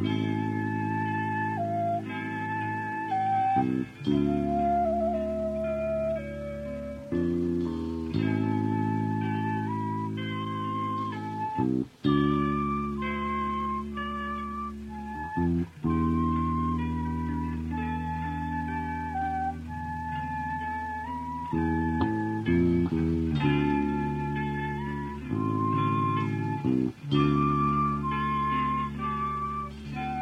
Mm-hmm.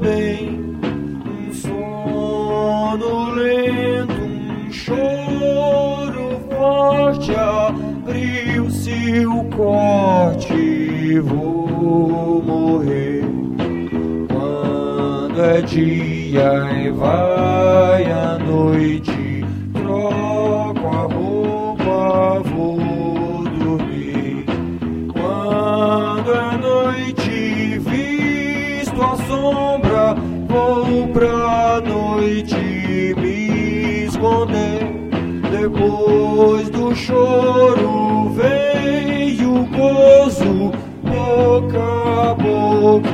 bem. Um sono lento, um choro forte abriu-se o corte. Vou morrer quando é dia e vai a noite. Troco a roupa, vou dormir. Quando é noite, visto a sombra, noite me esconder. Depois do choro veio o gozo, boca a boca